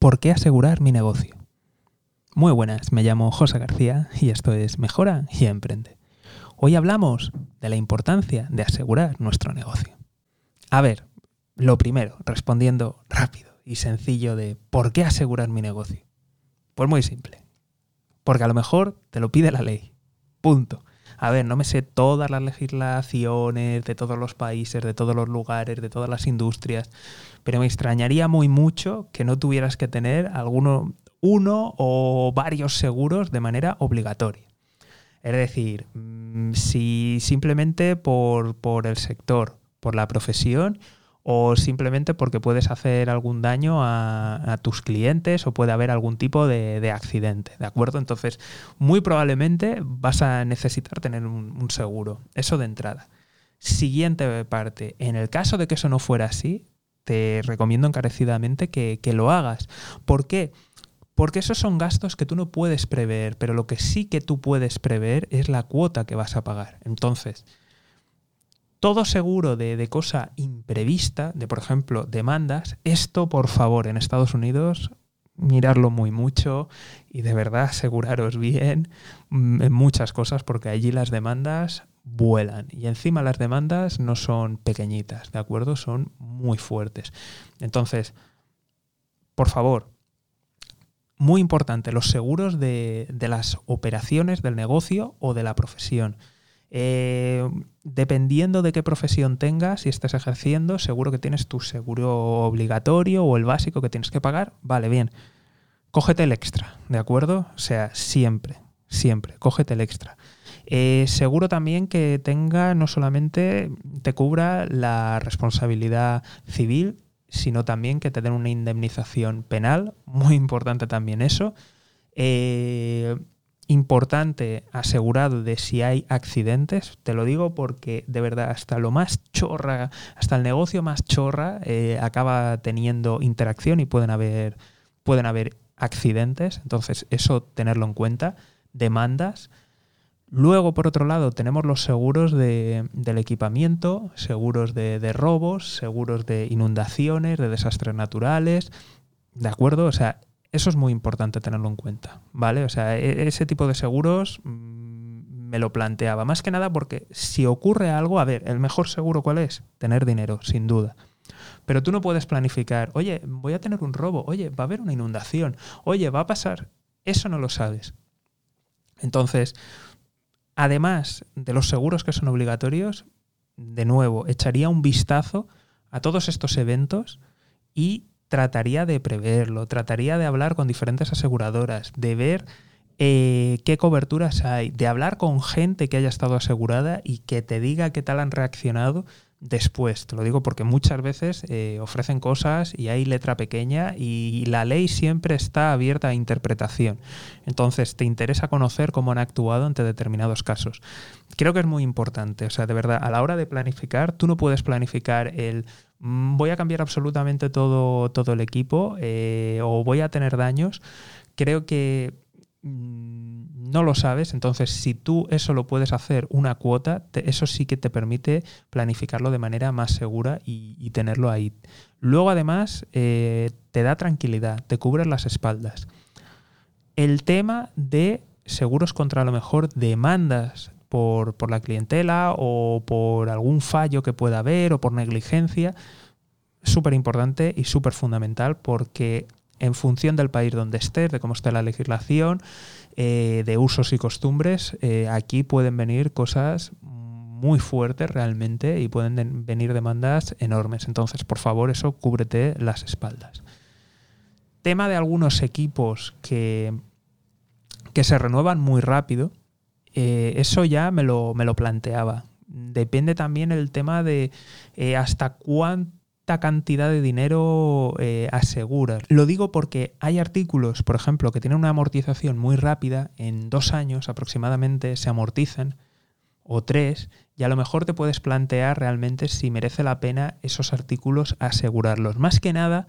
¿por qué asegurar mi negocio? Muy buenas, me llamo José García y esto es Mejora y Emprende. Hoy hablamos de la importancia de asegurar nuestro negocio. A ver, lo primero, respondiendo rápido y sencillo de ¿por qué asegurar mi negocio? Pues muy simple. Porque a lo mejor te lo pide la ley. Punto. A ver, no me sé todas las legislaciones de todos los países, de todos los lugares, de todas las industrias, pero me extrañaría muy mucho que no tuvieras que tener alguno, uno o varios seguros de manera obligatoria. Es decir, mm, si simplemente por, por el sector, por la profesión, o simplemente porque puedes hacer algún daño a, tus clientes o puede haber algún tipo de, accidente, ¿de acuerdo? Entonces, muy probablemente vas a necesitar tener un, seguro, eso de entrada. Siguiente parte, en el caso de que eso no fuera así, te recomiendo encarecidamente que, que lo hagas. ¿Por qué? Porque esos son gastos que tú no puedes prever, pero lo que sí que tú puedes prever es la cuota que vas a pagar. Entonces, todo seguro de, cosa imprevista, de por ejemplo demandas, esto por favor en Estados Unidos mirarlo muy mucho y de verdad aseguraros bien mm, en muchas cosas porque allí las demandas vuelan y encima las demandas no son pequeñitas, ¿de acuerdo? Son muy fuertes. Entonces, por favor, muy importante, los seguros de, de las operaciones del negocio o de la profesión. Eh, dependiendo de qué profesión tengas, si estás ejerciendo, seguro que tienes tu seguro obligatorio o el básico que tienes que pagar. Vale, bien. Cógete el extra, ¿de acuerdo? O sea, siempre, siempre, cógete el extra. Eh, seguro también que tenga, no solamente te cubra la responsabilidad civil, sino también que te den una indemnización penal, muy importante también eso. Eh, importante asegurado de si hay accidentes. Te lo digo porque de verdad hasta lo más chorra, hasta el negocio más chorra eh, acaba teniendo interacción y pueden haber, pueden haber accidentes. Entonces eso tenerlo en cuenta. Demandas. Luego, por otro lado, tenemos los seguros de, del equipamiento, seguros de, de robos, seguros de inundaciones, de desastres naturales. ¿De acuerdo? O sea, eso es muy importante tenerlo en cuenta, ¿vale? O sea, e, ese tipo de seguros mm, me lo planteaba. Más que nada porque si ocurre algo, a ver, el mejor seguro cuál es? Tener dinero, sin duda. Pero tú no puedes planificar, oye, voy a tener un robo, oye, va a haber una inundación, oye, va a pasar. Eso no lo sabes. Entonces, además de los seguros que son obligatorios, de nuevo, echaría un vistazo a todos estos eventos y trataría de preverlo, trataría de hablar con diferentes aseguradoras, de ver eh, qué coberturas hay, de hablar con gente que haya estado asegurada y que te diga qué tal han reaccionado después. Te lo digo porque muchas veces eh, ofrecen cosas y hay letra pequeña y la ley siempre está abierta a interpretación. Entonces, te interesa conocer cómo han actuado ante determinados casos. Creo que es muy importante. O sea, de verdad, a la hora de planificar, tú no puedes planificar el mm, voy a cambiar absolutamente todo, todo el equipo eh, o voy a tener daños. Creo que Mm, no lo sabes, entonces si tú eso lo puedes hacer una cuota, eso sí que te permite planificarlo de manera más segura y, tenerlo ahí. Luego además eh, te da tranquilidad, te cubre las espaldas. El tema de seguros contra a lo mejor demandas por, por la clientela o por algún fallo que pueda haber o por negligencia, súper importante y súper fundamental porque en función del país donde estés, de cómo esté la legislación, eh, de usos y costumbres, eh, aquí pueden venir cosas muy fuertes realmente y pueden venir demandas enormes. Entonces, por favor, eso cúbrete las espaldas. Tema de algunos equipos que, que se renuevan muy rápido, eh, eso ya me lo, me lo planteaba. Depende también el tema de hasta cuánto cantidad de dinero eh, aseguras. Lo digo porque hay artículos, por ejemplo, que tienen una amortización muy rápida, en dos años aproximadamente se amortizan, o tres, y a lo mejor te puedes plantear realmente si merece la pena esos artículos asegurarlos. Más que nada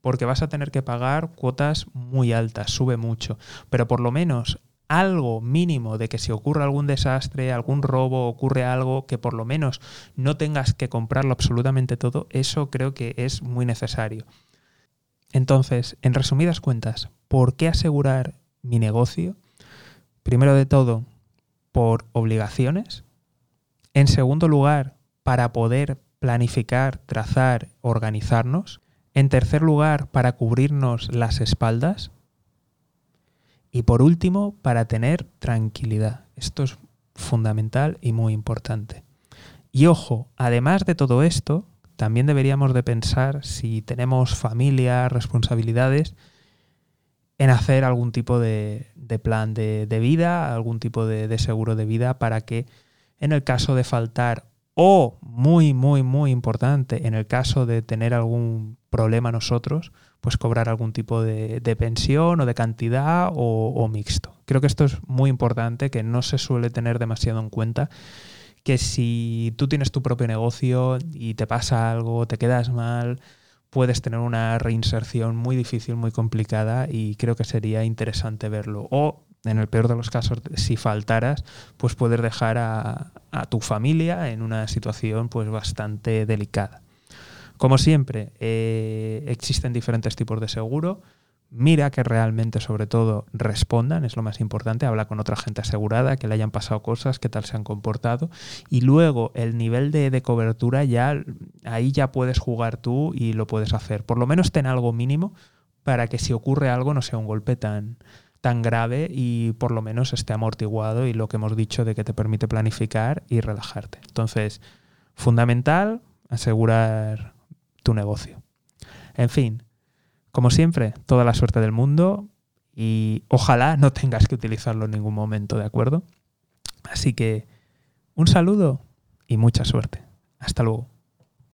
porque vas a tener que pagar cuotas muy altas, sube mucho, pero por lo menos algo mínimo de que si ocurre algún desastre, algún robo, ocurre algo que por lo menos no tengas que comprarlo absolutamente todo, eso creo que es muy necesario. Entonces, en resumidas cuentas, ¿por qué asegurar mi negocio? Primero de todo, por obligaciones. En segundo lugar, para poder planificar, trazar, organizarnos. En tercer lugar, para cubrirnos las espaldas. Y por último, para tener tranquilidad. Esto es fundamental y muy importante. Y ojo, además de todo esto, también deberíamos de pensar si tenemos familia, responsabilidades, en hacer algún tipo de, plan de, vida, algún tipo de, de seguro de vida para que en el caso de faltar o muy, muy, muy importante, en el caso de tener algún problema nosotros, pues cobrar algún tipo de, pensión o de cantidad o, mixto. Creo que esto es muy importante, que no se suele tener demasiado en cuenta, que si tú tienes tu propio negocio y te pasa algo, te quedas mal, puedes tener una reinserción muy difícil, muy complicada y creo que sería interesante verlo. O en el peor de los casos, si faltaras, pues poder dejar a, tu familia en una situación pues bastante delicada. Como siempre, eh, existen diferentes tipos de seguro. Mira que realmente, sobre todo, respondan, es lo más importante. Habla con otra gente asegurada, que le hayan pasado cosas, qué tal se han comportado. Y luego, el nivel de, de cobertura, ya ahí ya puedes jugar tú y lo puedes hacer. Por lo menos ten algo mínimo para que si ocurre algo no sea un golpe tan, tan grave y por lo menos esté amortiguado y lo que hemos dicho de que te permite planificar y relajarte. Entonces, fundamental, asegurar tu negocio. En fin, como siempre, toda la suerte del mundo y ojalá no tengas que utilizarlo en ningún momento, ¿de acuerdo? Así que un saludo y mucha suerte. Hasta luego.